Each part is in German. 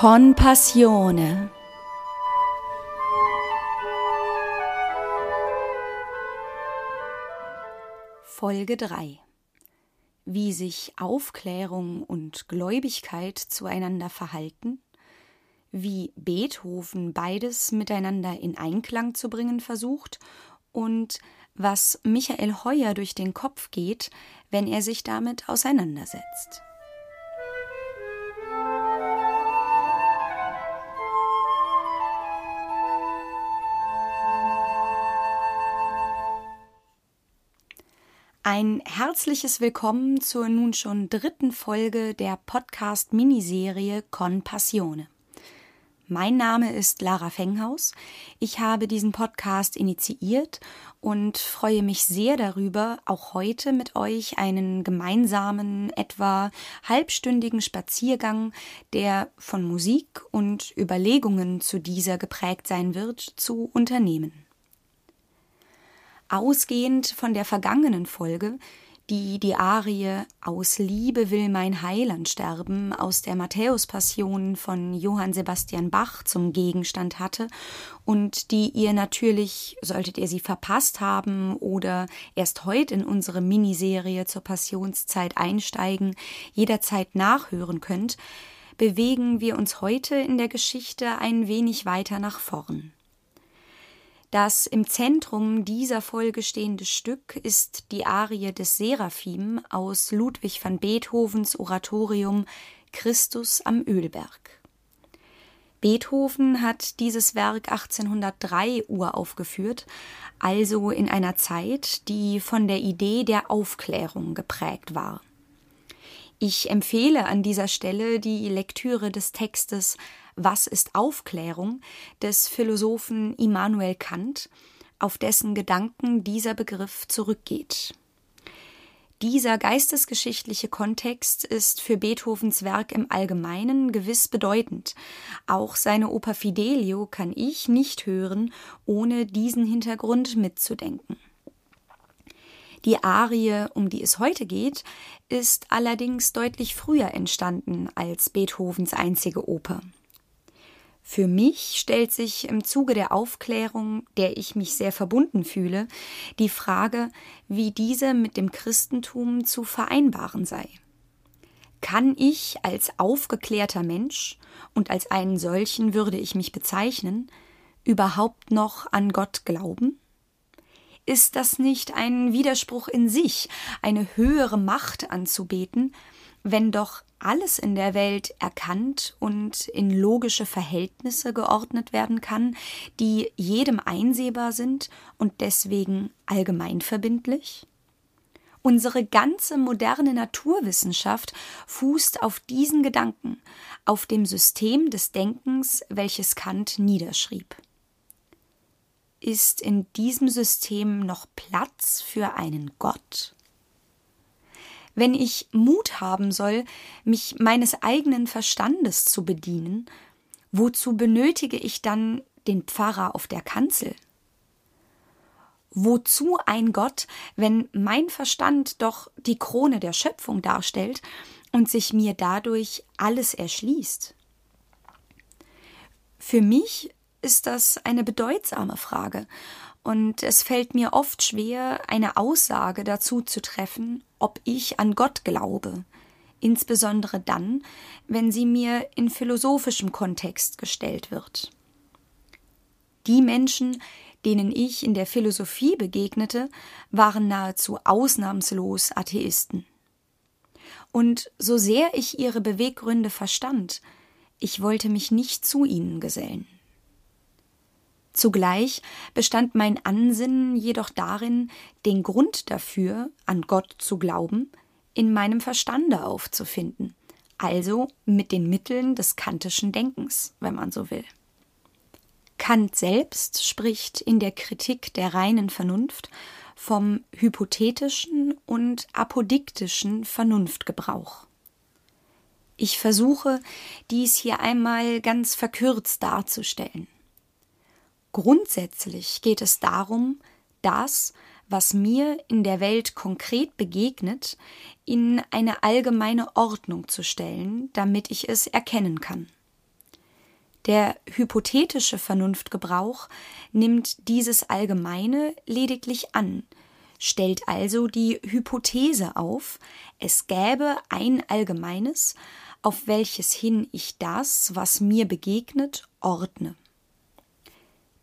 Con Passione. Folge 3 Wie sich Aufklärung und Gläubigkeit zueinander verhalten, wie Beethoven beides miteinander in Einklang zu bringen versucht und was Michael Heuer durch den Kopf geht, wenn er sich damit auseinandersetzt. Ein herzliches Willkommen zur nun schon dritten Folge der Podcast-Miniserie Con Passione. Mein Name ist Lara Fenghaus. Ich habe diesen Podcast initiiert und freue mich sehr darüber, auch heute mit euch einen gemeinsamen, etwa halbstündigen Spaziergang, der von Musik und Überlegungen zu dieser geprägt sein wird, zu unternehmen. Ausgehend von der vergangenen Folge, die die Arie Aus Liebe will mein Heiland sterben aus der Matthäus-Passion von Johann Sebastian Bach zum Gegenstand hatte und die ihr natürlich, solltet ihr sie verpasst haben oder erst heute in unsere Miniserie zur Passionszeit einsteigen, jederzeit nachhören könnt, bewegen wir uns heute in der Geschichte ein wenig weiter nach vorn. Das im Zentrum dieser Folge stehende Stück ist die Arie des Seraphim aus Ludwig van Beethovens Oratorium Christus am Ölberg. Beethoven hat dieses Werk 1803 uraufgeführt, also in einer Zeit, die von der Idee der Aufklärung geprägt war. Ich empfehle an dieser Stelle die Lektüre des Textes was ist Aufklärung des Philosophen Immanuel Kant, auf dessen Gedanken dieser Begriff zurückgeht. Dieser geistesgeschichtliche Kontext ist für Beethovens Werk im Allgemeinen gewiss bedeutend. Auch seine Oper Fidelio kann ich nicht hören, ohne diesen Hintergrund mitzudenken. Die Arie, um die es heute geht, ist allerdings deutlich früher entstanden als Beethovens einzige Oper. Für mich stellt sich im Zuge der Aufklärung, der ich mich sehr verbunden fühle, die Frage, wie diese mit dem Christentum zu vereinbaren sei. Kann ich als aufgeklärter Mensch, und als einen solchen würde ich mich bezeichnen, überhaupt noch an Gott glauben? Ist das nicht ein Widerspruch in sich, eine höhere Macht anzubeten, wenn doch alles in der Welt erkannt und in logische Verhältnisse geordnet werden kann, die jedem einsehbar sind und deswegen allgemein verbindlich? Unsere ganze moderne Naturwissenschaft fußt auf diesen Gedanken, auf dem System des Denkens, welches Kant niederschrieb. Ist in diesem System noch Platz für einen Gott? Wenn ich Mut haben soll, mich meines eigenen Verstandes zu bedienen, wozu benötige ich dann den Pfarrer auf der Kanzel? Wozu ein Gott, wenn mein Verstand doch die Krone der Schöpfung darstellt und sich mir dadurch alles erschließt? Für mich ist das eine bedeutsame Frage, und es fällt mir oft schwer, eine Aussage dazu zu treffen, ob ich an Gott glaube, insbesondere dann, wenn sie mir in philosophischem Kontext gestellt wird. Die Menschen, denen ich in der Philosophie begegnete, waren nahezu ausnahmslos Atheisten. Und so sehr ich ihre Beweggründe verstand, ich wollte mich nicht zu ihnen gesellen. Zugleich bestand mein Ansinnen jedoch darin, den Grund dafür, an Gott zu glauben, in meinem Verstande aufzufinden, also mit den Mitteln des kantischen Denkens, wenn man so will. Kant selbst spricht in der Kritik der reinen Vernunft vom hypothetischen und apodiktischen Vernunftgebrauch. Ich versuche, dies hier einmal ganz verkürzt darzustellen. Grundsätzlich geht es darum, das, was mir in der Welt konkret begegnet, in eine allgemeine Ordnung zu stellen, damit ich es erkennen kann. Der hypothetische Vernunftgebrauch nimmt dieses Allgemeine lediglich an, stellt also die Hypothese auf, es gäbe ein Allgemeines, auf welches hin ich das, was mir begegnet, ordne.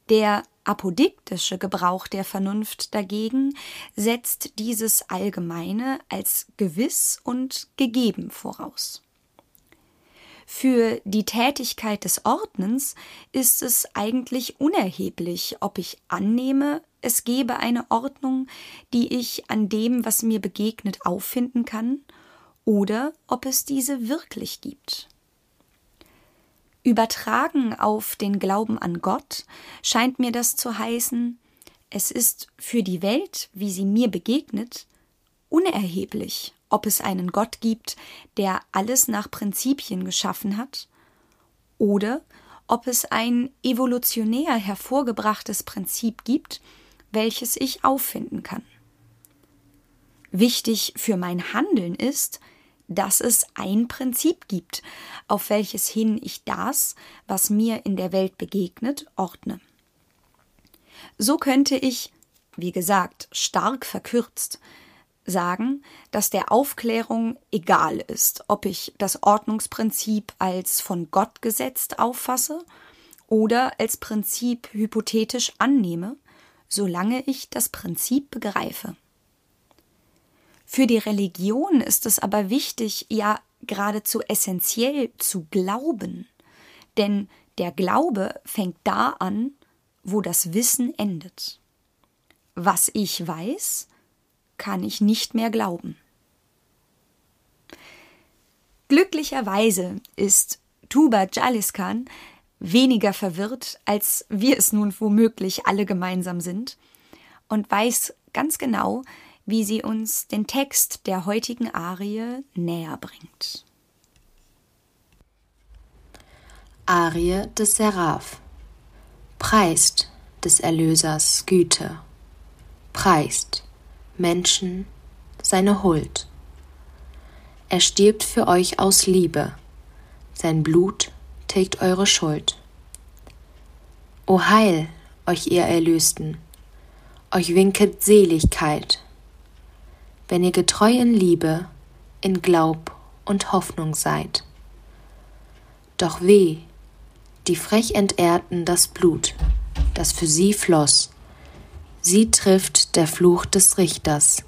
Der apodiktische Gebrauch der Vernunft dagegen setzt dieses Allgemeine als gewiss und gegeben voraus. Für die Tätigkeit des Ordnens ist es eigentlich unerheblich, ob ich annehme, es gebe eine Ordnung, die ich an dem, was mir begegnet, auffinden kann, oder ob es diese wirklich gibt. Übertragen auf den Glauben an Gott scheint mir das zu heißen, es ist für die Welt, wie sie mir begegnet, unerheblich, ob es einen Gott gibt, der alles nach Prinzipien geschaffen hat, oder ob es ein evolutionär hervorgebrachtes Prinzip gibt, welches ich auffinden kann. Wichtig für mein Handeln ist, dass es ein Prinzip gibt, auf welches hin ich das, was mir in der Welt begegnet, ordne. So könnte ich, wie gesagt, stark verkürzt, sagen, dass der Aufklärung egal ist, ob ich das Ordnungsprinzip als von Gott gesetzt auffasse oder als Prinzip hypothetisch annehme, solange ich das Prinzip begreife. Für die Religion ist es aber wichtig, ja geradezu essentiell zu glauben, denn der Glaube fängt da an, wo das Wissen endet. Was ich weiß, kann ich nicht mehr glauben. Glücklicherweise ist Tuba Jaliskan weniger verwirrt, als wir es nun womöglich alle gemeinsam sind, und weiß ganz genau, wie sie uns den Text der heutigen Arie näher bringt. Arie des Seraph Preist des Erlösers Güte, preist Menschen seine Huld. Er stirbt für euch aus Liebe, sein Blut tilgt eure Schuld. O Heil, euch ihr Erlösten, euch winket Seligkeit, wenn ihr getreu in Liebe, in Glaub und Hoffnung seid. Doch weh, die frech entehrten das Blut, das für sie floss, Sie trifft der Fluch des Richters.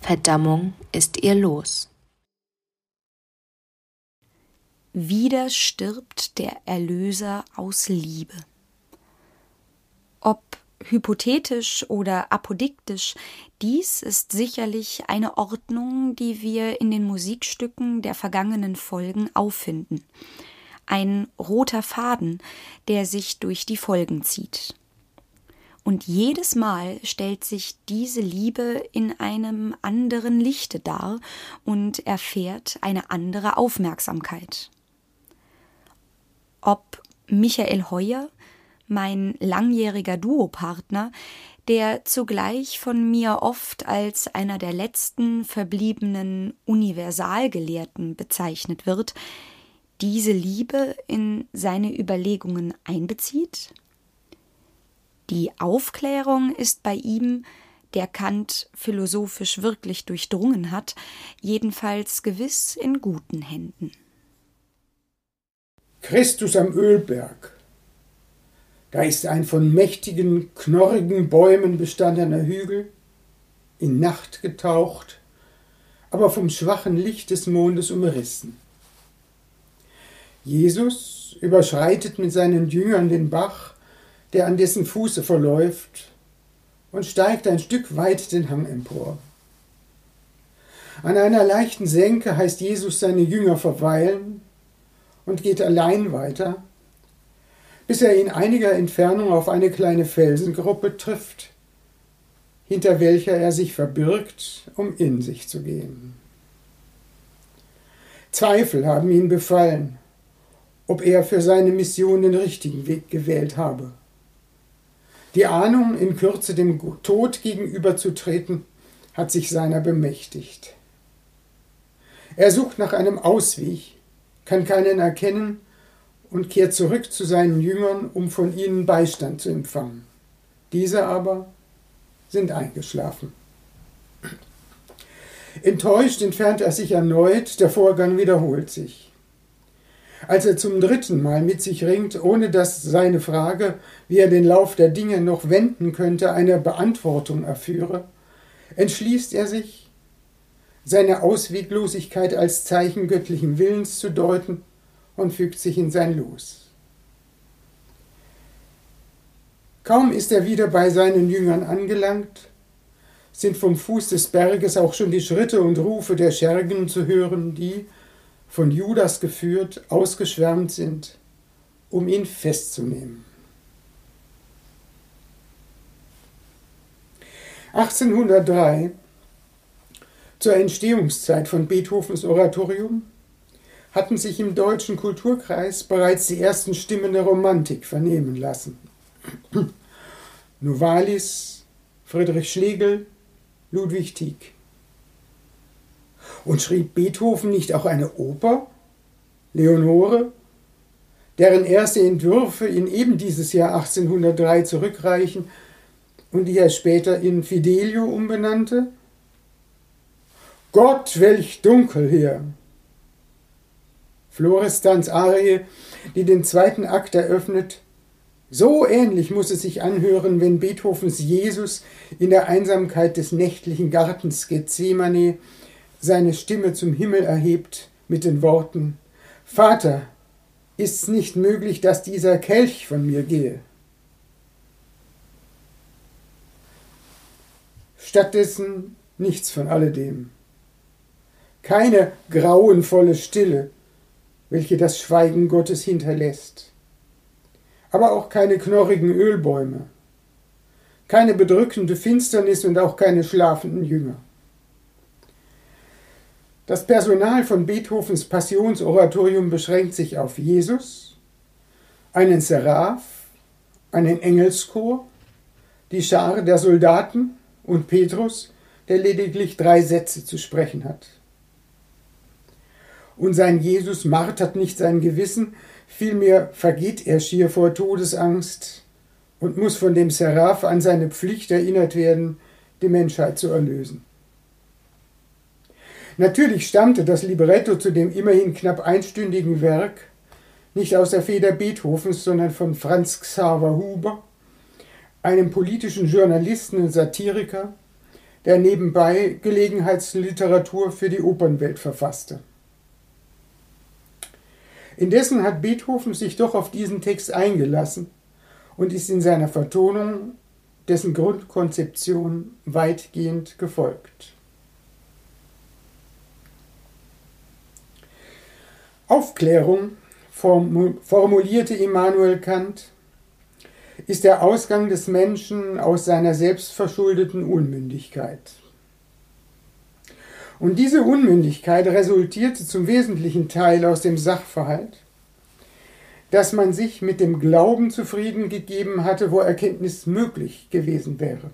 Verdammung ist ihr Los. Wieder stirbt der Erlöser aus Liebe. Ob hypothetisch oder apodiktisch, dies ist sicherlich eine Ordnung, die wir in den Musikstücken der vergangenen Folgen auffinden. Ein roter Faden, der sich durch die Folgen zieht. Und jedes Mal stellt sich diese Liebe in einem anderen Lichte dar und erfährt eine andere Aufmerksamkeit. Ob Michael Heuer, mein langjähriger Duopartner, der zugleich von mir oft als einer der letzten verbliebenen Universalgelehrten bezeichnet wird, diese Liebe in seine Überlegungen einbezieht? Die Aufklärung ist bei ihm, der Kant philosophisch wirklich durchdrungen hat, jedenfalls gewiss in guten Händen. Christus am Ölberg. Da ist ein von mächtigen, knorrigen Bäumen bestandener Hügel, in Nacht getaucht, aber vom schwachen Licht des Mondes umrissen. Jesus überschreitet mit seinen Jüngern den Bach der an dessen Fuße verläuft, und steigt ein Stück weit den Hang empor. An einer leichten Senke heißt Jesus seine Jünger verweilen und geht allein weiter, bis er in einiger Entfernung auf eine kleine Felsengruppe trifft, hinter welcher er sich verbirgt, um in sich zu gehen. Zweifel haben ihn befallen, ob er für seine Mission den richtigen Weg gewählt habe. Die Ahnung, in Kürze dem Tod gegenüberzutreten, hat sich seiner bemächtigt. Er sucht nach einem Ausweg, kann keinen erkennen und kehrt zurück zu seinen Jüngern, um von ihnen Beistand zu empfangen. Diese aber sind eingeschlafen. Enttäuscht entfernt er sich erneut, der Vorgang wiederholt sich. Als er zum dritten Mal mit sich ringt, ohne dass seine Frage, wie er den Lauf der Dinge noch wenden könnte, eine Beantwortung erführe, entschließt er sich, seine Ausweglosigkeit als Zeichen göttlichen Willens zu deuten und fügt sich in sein Los. Kaum ist er wieder bei seinen Jüngern angelangt, sind vom Fuß des Berges auch schon die Schritte und Rufe der Schergen zu hören, die, von Judas geführt, ausgeschwärmt sind, um ihn festzunehmen. 1803, zur Entstehungszeit von Beethovens Oratorium, hatten sich im deutschen Kulturkreis bereits die ersten Stimmen der Romantik vernehmen lassen. Novalis, Friedrich Schlegel, Ludwig Tieck. Und schrieb Beethoven nicht auch eine Oper, Leonore, deren erste Entwürfe in eben dieses Jahr 1803 zurückreichen und die er später in Fidelio umbenannte? Gott, welch Dunkel hier! Florestans Arie, die den zweiten Akt eröffnet, so ähnlich muss es sich anhören, wenn Beethovens Jesus in der Einsamkeit des nächtlichen Gartens Gethsemane seine Stimme zum Himmel erhebt mit den Worten Vater, ist's nicht möglich, dass dieser Kelch von mir gehe? Stattdessen nichts von alledem. Keine grauenvolle Stille, welche das Schweigen Gottes hinterlässt aber auch keine knorrigen Ölbäume, keine bedrückende Finsternis und auch keine schlafenden Jünger. Das Personal von Beethovens Passionsoratorium beschränkt sich auf Jesus, einen Seraph, einen Engelschor, die Schar der Soldaten und Petrus, der lediglich drei Sätze zu sprechen hat. Und sein Jesus martert nicht sein Gewissen, Vielmehr vergeht er schier vor Todesangst und muss von dem Seraph an seine Pflicht erinnert werden, die Menschheit zu erlösen. Natürlich stammte das Libretto zu dem immerhin knapp einstündigen Werk nicht aus der Feder Beethovens, sondern von Franz Xaver Huber, einem politischen Journalisten und Satiriker, der nebenbei Gelegenheitsliteratur für die Opernwelt verfasste. Indessen hat Beethoven sich doch auf diesen Text eingelassen und ist in seiner Vertonung dessen Grundkonzeption weitgehend gefolgt. Aufklärung, formulierte Immanuel Kant, ist der Ausgang des Menschen aus seiner selbstverschuldeten Unmündigkeit. Und diese Unmündigkeit resultierte zum wesentlichen Teil aus dem Sachverhalt, dass man sich mit dem Glauben zufrieden gegeben hatte, wo Erkenntnis möglich gewesen wäre.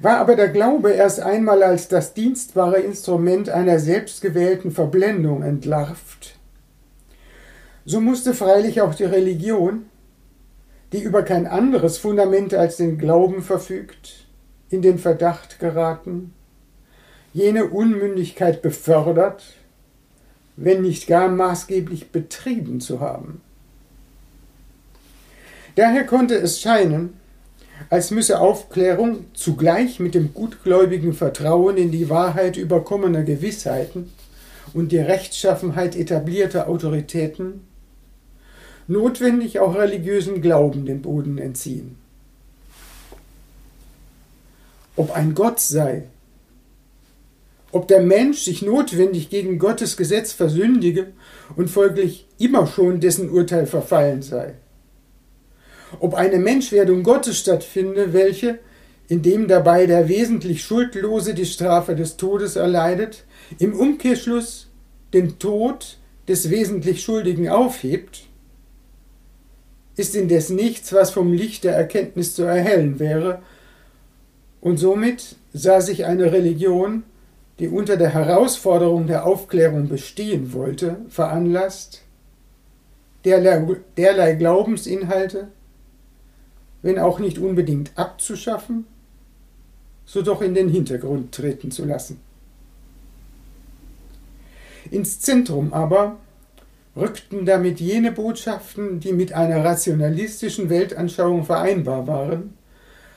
War aber der Glaube erst einmal als das dienstbare Instrument einer selbstgewählten Verblendung entlarvt, so musste freilich auch die Religion, die über kein anderes Fundament als den Glauben verfügt, in den Verdacht geraten, jene Unmündigkeit befördert, wenn nicht gar maßgeblich betrieben zu haben. Daher konnte es scheinen, als müsse Aufklärung zugleich mit dem gutgläubigen Vertrauen in die Wahrheit überkommener Gewissheiten und die Rechtschaffenheit etablierter Autoritäten notwendig auch religiösen Glauben den Boden entziehen. Ob ein Gott sei, ob der Mensch sich notwendig gegen Gottes Gesetz versündige und folglich immer schon dessen Urteil verfallen sei. Ob eine Menschwerdung Gottes stattfinde, welche, indem dabei der wesentlich Schuldlose die Strafe des Todes erleidet, im Umkehrschluss den Tod des wesentlich Schuldigen aufhebt, ist indes nichts, was vom Licht der Erkenntnis zu erhellen wäre, und somit sah sich eine Religion die unter der Herausforderung der Aufklärung bestehen wollte, veranlasst, derlei, Glaubensinhalte, wenn auch nicht unbedingt abzuschaffen, so doch in den Hintergrund treten zu lassen. Ins Zentrum aber rückten damit jene Botschaften, die mit einer rationalistischen Weltanschauung vereinbar waren,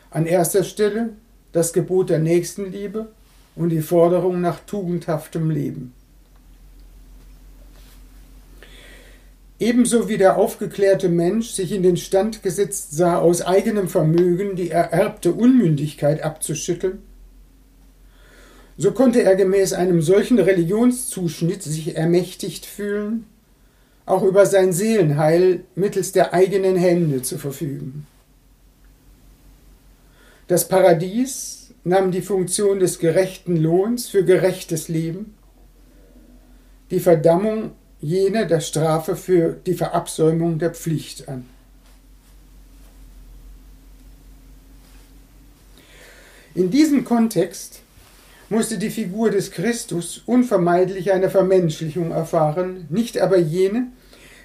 an erster Stelle das Gebot der Nächstenliebe und die Forderung nach tugendhaftem Leben. Ebenso wie der aufgeklärte Mensch sich in den Stand gesetzt sah, aus eigenem Vermögen die ererbte Unmündigkeit abzuschütteln, so konnte er gemäß einem solchen Religionszuschnitt sich ermächtigt fühlen, auch über sein Seelenheil mittels der eigenen Hände zu verfügen. Das Paradies nahm die Funktion des gerechten Lohns für gerechtes Leben, die Verdammung jene der Strafe für die Verabsäumung der Pflicht an. In diesem Kontext musste die Figur des Christus unvermeidlich eine Vermenschlichung erfahren, nicht aber jene,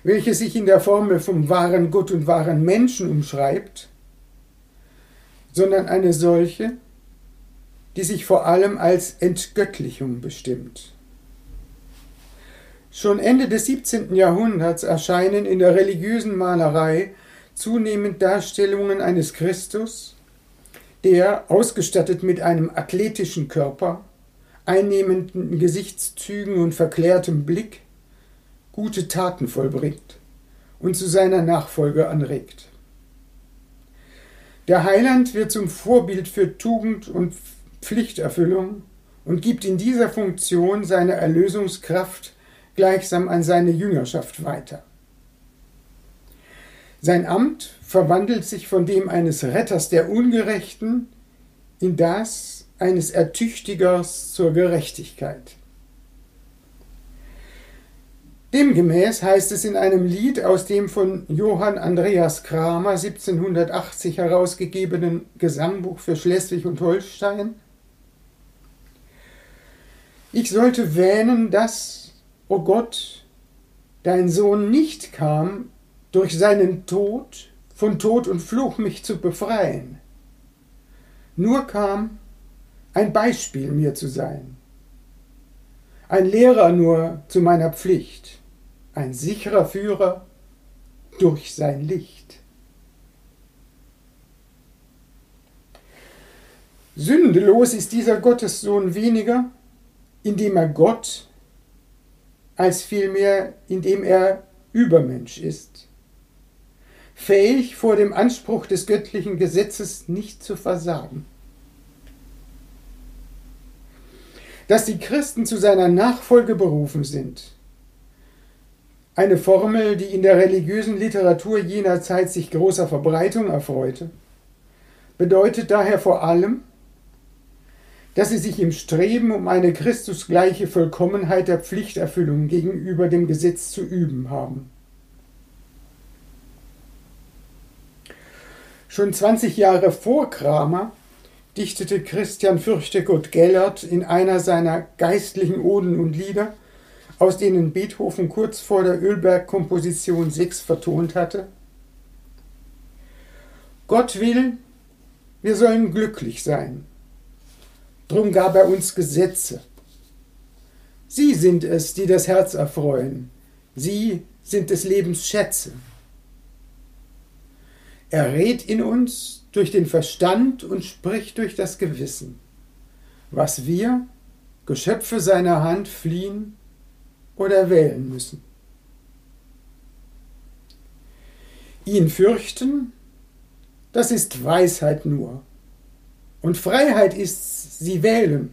welche sich in der Formel vom wahren Gott und wahren Menschen umschreibt, sondern eine solche, die sich vor allem als Entgöttlichung bestimmt. Schon Ende des 17. Jahrhunderts erscheinen in der religiösen Malerei zunehmend Darstellungen eines Christus, der, ausgestattet mit einem athletischen Körper, einnehmenden Gesichtszügen und verklärtem Blick, gute Taten vollbringt und zu seiner Nachfolge anregt. Der Heiland wird zum Vorbild für Tugend und Pflichterfüllung und gibt in dieser Funktion seine Erlösungskraft gleichsam an seine Jüngerschaft weiter. Sein Amt verwandelt sich von dem eines Retters der Ungerechten in das eines Ertüchtigers zur Gerechtigkeit. Demgemäß heißt es in einem Lied aus dem von Johann Andreas Kramer 1780 herausgegebenen Gesangbuch für Schleswig und Holstein, ich sollte wähnen, dass, o oh Gott, dein Sohn nicht kam, durch seinen Tod von Tod und Fluch mich zu befreien, nur kam, ein Beispiel mir zu sein, ein Lehrer nur zu meiner Pflicht ein sicherer Führer durch sein Licht. Sündelos ist dieser Gottessohn weniger, indem er Gott, als vielmehr indem er Übermensch ist, fähig vor dem Anspruch des göttlichen Gesetzes nicht zu versagen. Dass die Christen zu seiner Nachfolge berufen sind, eine Formel, die in der religiösen Literatur jener Zeit sich großer Verbreitung erfreute, bedeutet daher vor allem, dass sie sich im Streben um eine Christusgleiche Vollkommenheit der Pflichterfüllung gegenüber dem Gesetz zu üben haben. Schon 20 Jahre vor Kramer dichtete Christian Fürchtegott Gellert in einer seiner geistlichen Oden und Lieder aus denen Beethoven kurz vor der Ölberg-Komposition 6 vertont hatte? Gott will, wir sollen glücklich sein. Drum gab er uns Gesetze. Sie sind es, die das Herz erfreuen. Sie sind des Lebens Schätze. Er rät in uns durch den Verstand und spricht durch das Gewissen. Was wir, Geschöpfe seiner Hand, fliehen, oder wählen müssen. Ihn fürchten, das ist Weisheit nur. Und Freiheit ist sie wählen.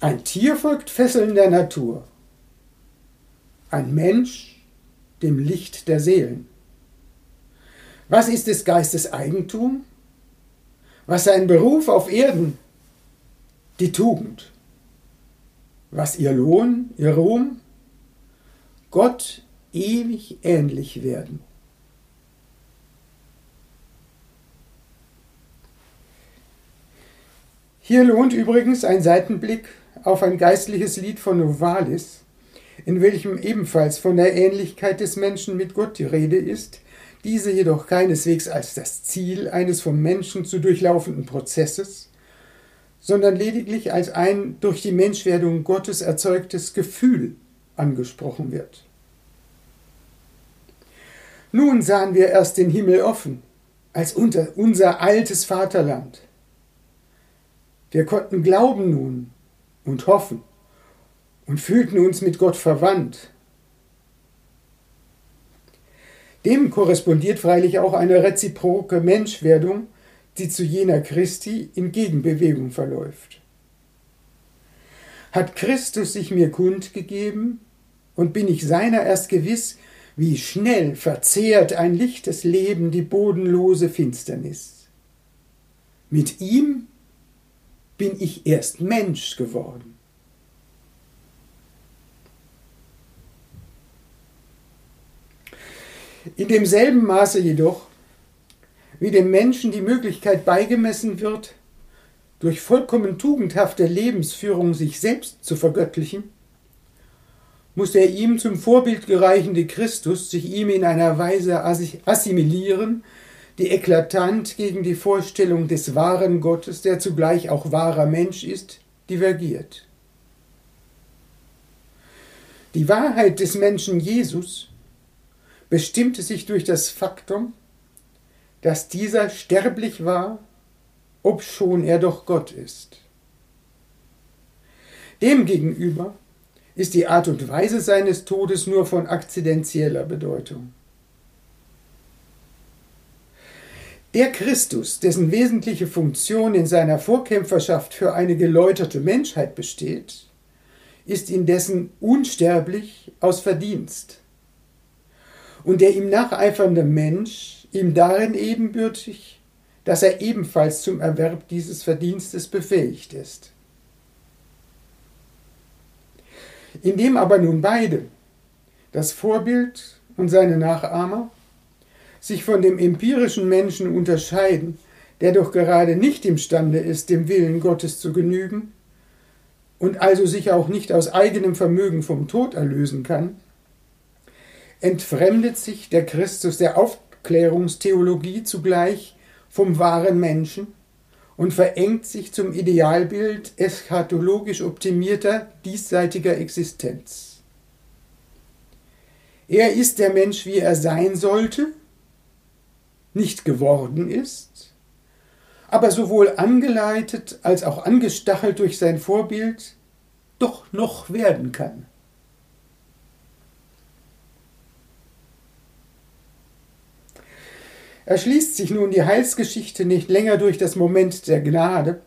Ein Tier folgt Fesseln der Natur. Ein Mensch dem Licht der Seelen. Was ist des Geistes Eigentum? Was sein Beruf auf Erden? Die Tugend was ihr Lohn, ihr Ruhm? Gott ewig ähnlich werden. Hier lohnt übrigens ein Seitenblick auf ein geistliches Lied von Novalis, in welchem ebenfalls von der Ähnlichkeit des Menschen mit Gott die Rede ist, diese jedoch keineswegs als das Ziel eines vom Menschen zu durchlaufenden Prozesses, sondern lediglich als ein durch die Menschwerdung Gottes erzeugtes Gefühl angesprochen wird. Nun sahen wir erst den Himmel offen, als unser altes Vaterland. Wir konnten glauben nun und hoffen und fühlten uns mit Gott verwandt. Dem korrespondiert freilich auch eine reziproke Menschwerdung, die zu jener Christi in Gegenbewegung verläuft. Hat Christus sich mir kundgegeben und bin ich seiner erst gewiss, wie schnell verzehrt ein lichtes Leben die bodenlose Finsternis. Mit ihm bin ich erst Mensch geworden. In demselben Maße jedoch, wie dem Menschen die Möglichkeit beigemessen wird, durch vollkommen tugendhafte Lebensführung sich selbst zu vergöttlichen, muss der ihm zum Vorbild gereichende Christus sich ihm in einer Weise assimilieren, die eklatant gegen die Vorstellung des wahren Gottes, der zugleich auch wahrer Mensch ist, divergiert. Die Wahrheit des Menschen Jesus bestimmte sich durch das Faktum, dass dieser sterblich war, obschon er doch Gott ist. Demgegenüber ist die Art und Weise seines Todes nur von akzidentieller Bedeutung. Der Christus, dessen wesentliche Funktion in seiner Vorkämpferschaft für eine geläuterte Menschheit besteht, ist indessen unsterblich aus Verdienst. Und der ihm nacheifernde Mensch ihm darin ebenbürtig, dass er ebenfalls zum Erwerb dieses Verdienstes befähigt ist. Indem aber nun beide, das Vorbild und seine Nachahmer, sich von dem empirischen Menschen unterscheiden, der doch gerade nicht imstande ist, dem Willen Gottes zu genügen und also sich auch nicht aus eigenem Vermögen vom Tod erlösen kann, entfremdet sich der Christus der Aufklärungstheologie zugleich vom wahren Menschen und verengt sich zum Idealbild eschatologisch optimierter diesseitiger Existenz. Er ist der Mensch, wie er sein sollte, nicht geworden ist, aber sowohl angeleitet als auch angestachelt durch sein Vorbild doch noch werden kann. Erschließt sich nun die Heilsgeschichte nicht länger durch das Moment der Gnade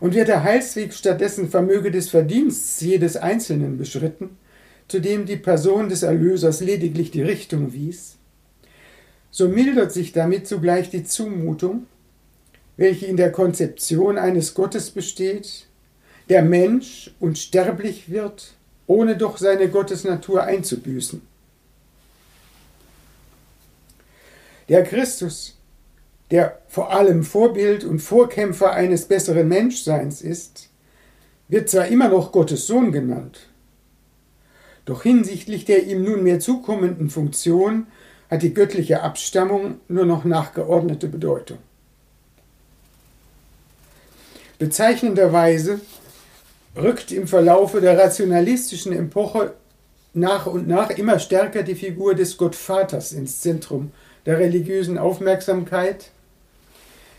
und wird der Heilsweg stattdessen vermöge des Verdienstes jedes Einzelnen beschritten, zu dem die Person des Erlösers lediglich die Richtung wies, so mildert sich damit zugleich die Zumutung, welche in der Konzeption eines Gottes besteht, der Mensch und sterblich wird, ohne doch seine Gottesnatur einzubüßen. Der Christus, der vor allem Vorbild und Vorkämpfer eines besseren Menschseins ist, wird zwar immer noch Gottes Sohn genannt, doch hinsichtlich der ihm nunmehr zukommenden Funktion hat die göttliche Abstammung nur noch nachgeordnete Bedeutung. Bezeichnenderweise rückt im Verlaufe der rationalistischen Epoche nach und nach immer stärker die Figur des Gottvaters ins Zentrum der religiösen Aufmerksamkeit,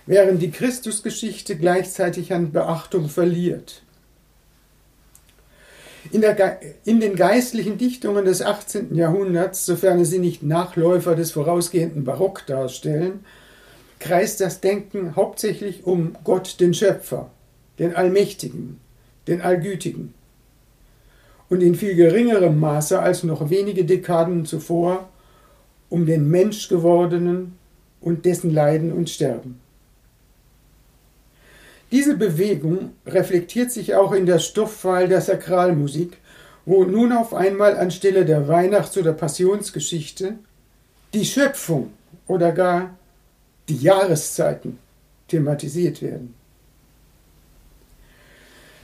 während die Christusgeschichte gleichzeitig an Beachtung verliert. In, der, in, den geistlichen Dichtungen des 18. Jahrhunderts, sofern sie nicht Nachläufer des vorausgehenden Barock darstellen, kreist das Denken hauptsächlich um Gott den Schöpfer, den Allmächtigen, den Allgütigen. Und in viel geringerem Maße als noch wenige Dekaden zuvor um den Menschgewordenen und dessen Leiden und Sterben. Diese Bewegung reflektiert sich auch in der Stoffwahl der Sakralmusik, wo nun auf einmal anstelle der Weihnachts- oder Passionsgeschichte die Schöpfung oder gar die Jahreszeiten thematisiert werden.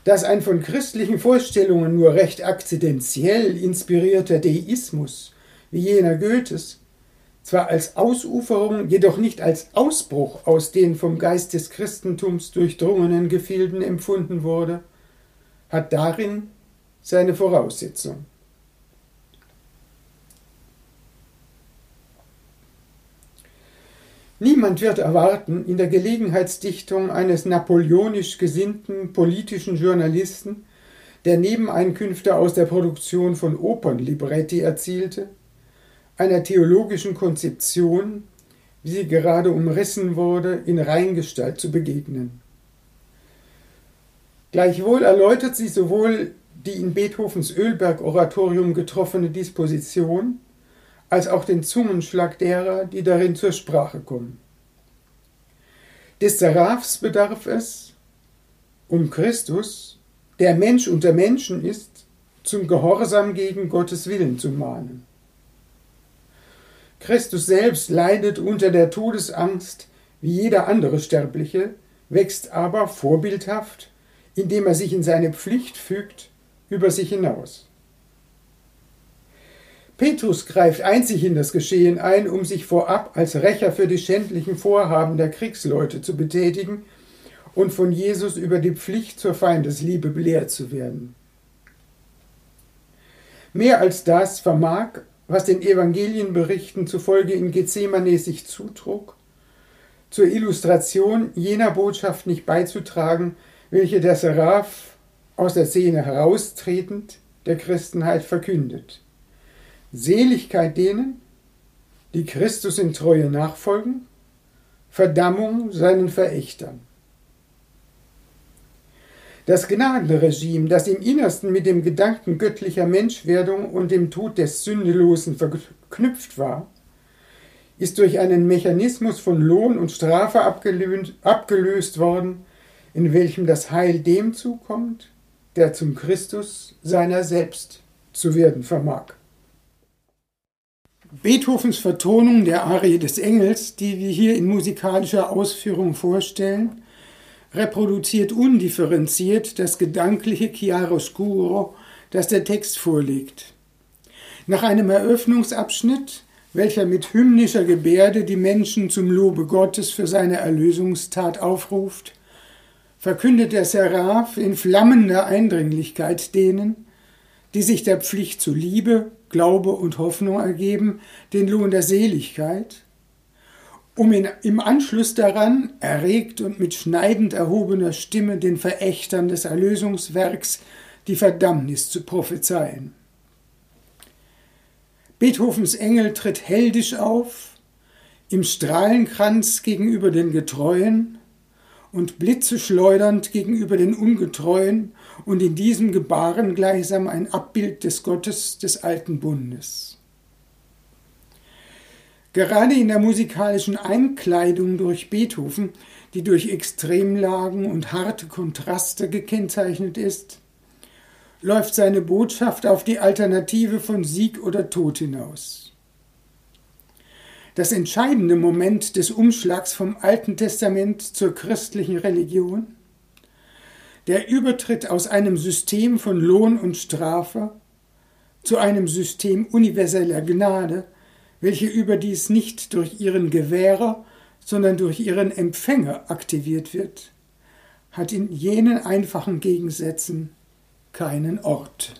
dass ein von christlichen Vorstellungen nur recht akzidentiell inspirierter Deismus, wie jener Goethes, zwar als Ausuferung, jedoch nicht als Ausbruch aus den vom Geist des Christentums durchdrungenen Gefilden empfunden wurde, hat darin seine Voraussetzung. Niemand wird erwarten, in der Gelegenheitsdichtung eines napoleonisch gesinnten politischen Journalisten, der Nebeneinkünfte aus der Produktion von Opernlibretti erzielte, einer theologischen Konzeption, wie sie gerade umrissen wurde, in Reingestalt zu begegnen. Gleichwohl erläutert sie sowohl die in Beethovens Ölberg-Oratorium getroffene Disposition als auch den Zungenschlag derer, die darin zur Sprache kommen. Des Seraphs bedarf es, um Christus, der Mensch unter Menschen ist, zum Gehorsam gegen Gottes Willen zu mahnen. Christus selbst leidet unter der Todesangst wie jeder andere Sterbliche, wächst aber vorbildhaft, indem er sich in seine Pflicht fügt, über sich hinaus. Petrus greift einzig in das Geschehen ein, um sich vorab als Rächer für die schändlichen Vorhaben der Kriegsleute zu betätigen und von Jesus über die Pflicht zur Feindesliebe belehrt zu werden. Mehr als das vermag, was den Evangelienberichten zufolge in Gethsemane sich zutrug, zur Illustration jener Botschaft nicht beizutragen, welche der Seraph aus der Szene heraustretend der Christenheit verkündet. Seligkeit denen, die Christus in Treue nachfolgen, Verdammung seinen Verächtern. Das Gnadenregime, das im Innersten mit dem Gedanken göttlicher Menschwerdung und dem Tod des Sündelosen verknüpft war, ist durch einen Mechanismus von Lohn und Strafe abgelöst worden, in welchem das Heil dem zukommt, der zum Christus seiner selbst zu werden vermag. Beethovens Vertonung der Arie des Engels, die wir hier in musikalischer Ausführung vorstellen, reproduziert undifferenziert das gedankliche Chiaroscuro, das der Text vorlegt. Nach einem Eröffnungsabschnitt, welcher mit hymnischer Gebärde die Menschen zum Lobe Gottes für seine Erlösungstat aufruft, verkündet der Seraph in flammender Eindringlichkeit denen, die sich der Pflicht zu Liebe, Glaube und Hoffnung ergeben, den Lohn der Seligkeit, um in, im Anschluss daran, erregt und mit schneidend erhobener Stimme den Verächtern des Erlösungswerks die Verdammnis zu prophezeien. Beethovens Engel tritt heldisch auf, im Strahlenkranz gegenüber den Getreuen und Blitze schleudernd gegenüber den Ungetreuen und in diesem Gebaren gleichsam ein Abbild des Gottes des alten Bundes. Gerade in der musikalischen Einkleidung durch Beethoven, die durch Extremlagen und harte Kontraste gekennzeichnet ist, läuft seine Botschaft auf die Alternative von Sieg oder Tod hinaus. Das entscheidende Moment des Umschlags vom Alten Testament zur christlichen Religion der Übertritt aus einem System von Lohn und Strafe zu einem System universeller Gnade, welche überdies nicht durch ihren Gewährer, sondern durch ihren Empfänger aktiviert wird, hat in jenen einfachen Gegensätzen keinen Ort.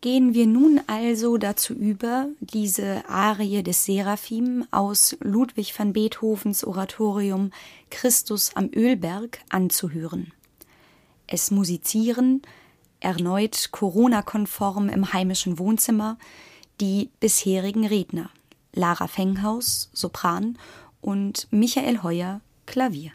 Gehen wir nun also dazu über, diese Arie des Seraphim aus Ludwig van Beethovens Oratorium Christus am Ölberg anzuhören. Es musizieren, erneut Corona-konform im heimischen Wohnzimmer, die bisherigen Redner Lara Fenghaus, Sopran und Michael Heuer, Klavier.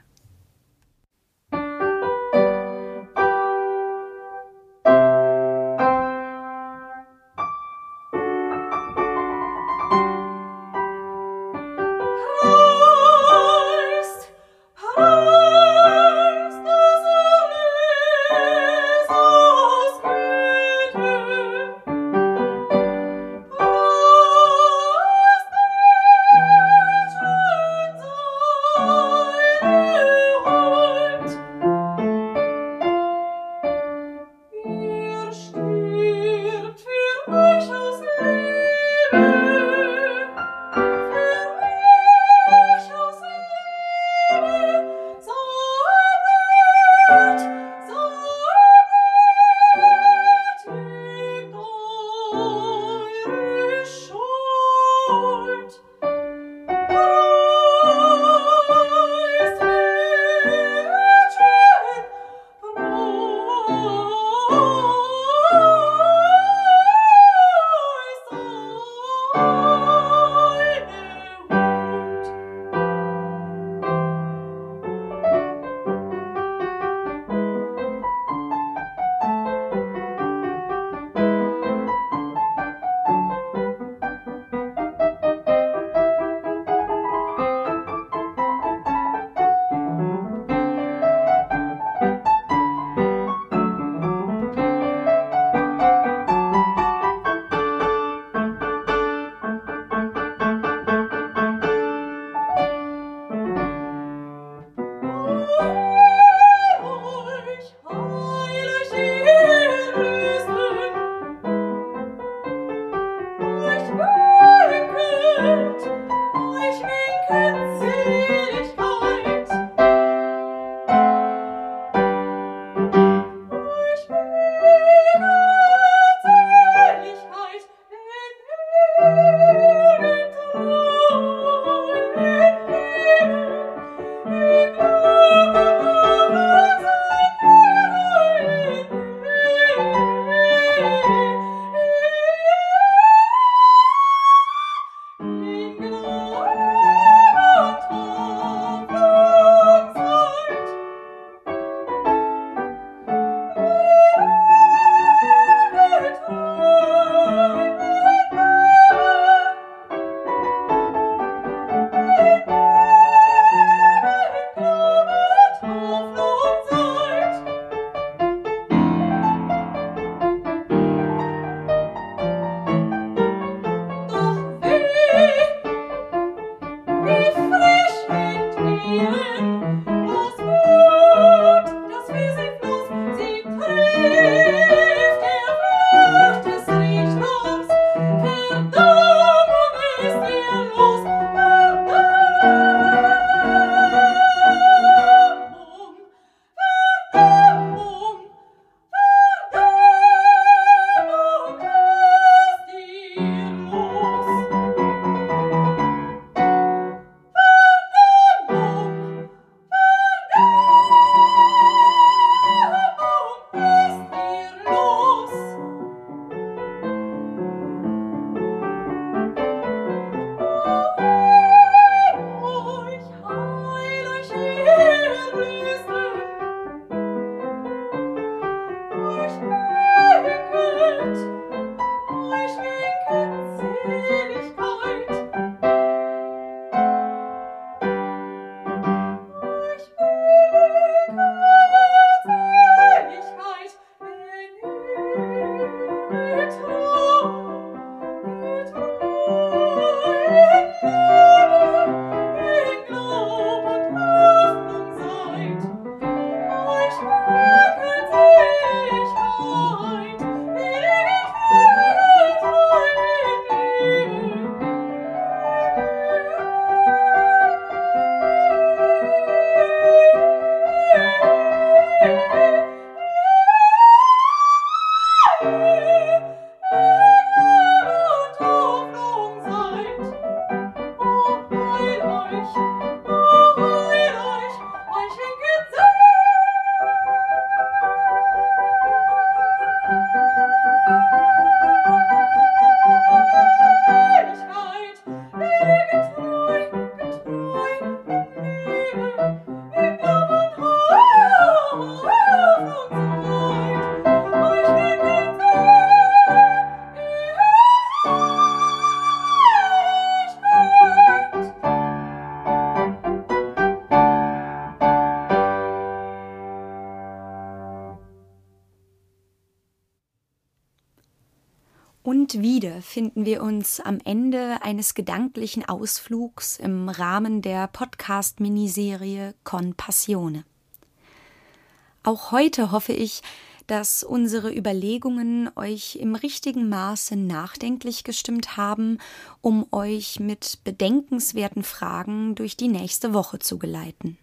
George. Und wieder finden wir uns am Ende eines gedanklichen Ausflugs im Rahmen der Podcast-Miniserie Con Passione. Auch heute hoffe ich, dass unsere Überlegungen euch im richtigen Maße nachdenklich gestimmt haben, um euch mit bedenkenswerten Fragen durch die nächste Woche zu geleiten.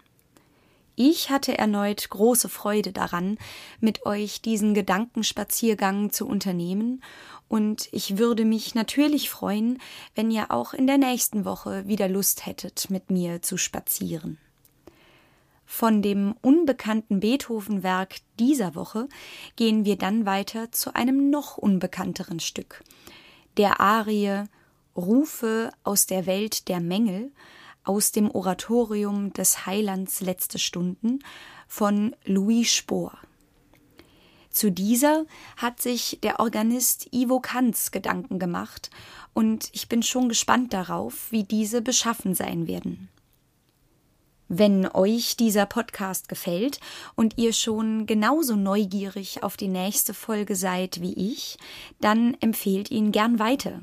Ich hatte erneut große Freude daran, mit euch diesen Gedankenspaziergang zu unternehmen, und ich würde mich natürlich freuen, wenn ihr auch in der nächsten Woche wieder Lust hättet, mit mir zu spazieren. Von dem unbekannten Beethoven-Werk dieser Woche gehen wir dann weiter zu einem noch unbekannteren Stück, der Arie Rufe aus der Welt der Mängel aus dem Oratorium des Heilands Letzte Stunden von Louis Spohr. Zu dieser hat sich der Organist Ivo Kanz Gedanken gemacht, und ich bin schon gespannt darauf, wie diese beschaffen sein werden. Wenn euch dieser Podcast gefällt und ihr schon genauso neugierig auf die nächste Folge seid wie ich, dann empfehlt ihn gern weiter.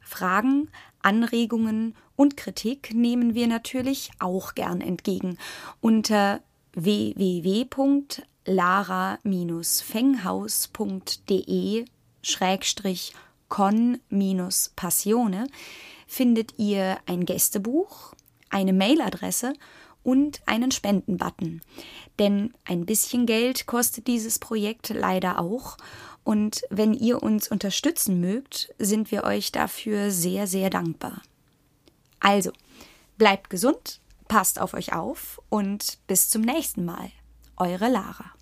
Fragen, Anregungen und Kritik nehmen wir natürlich auch gern entgegen. Unter www.lara-fenghaus.de schrägstrich con-passione findet ihr ein Gästebuch, eine Mailadresse und einen Spendenbutton. Denn ein bisschen Geld kostet dieses Projekt leider auch und wenn ihr uns unterstützen mögt, sind wir euch dafür sehr, sehr dankbar. Also, bleibt gesund, passt auf euch auf und bis zum nächsten Mal. Eure Lara.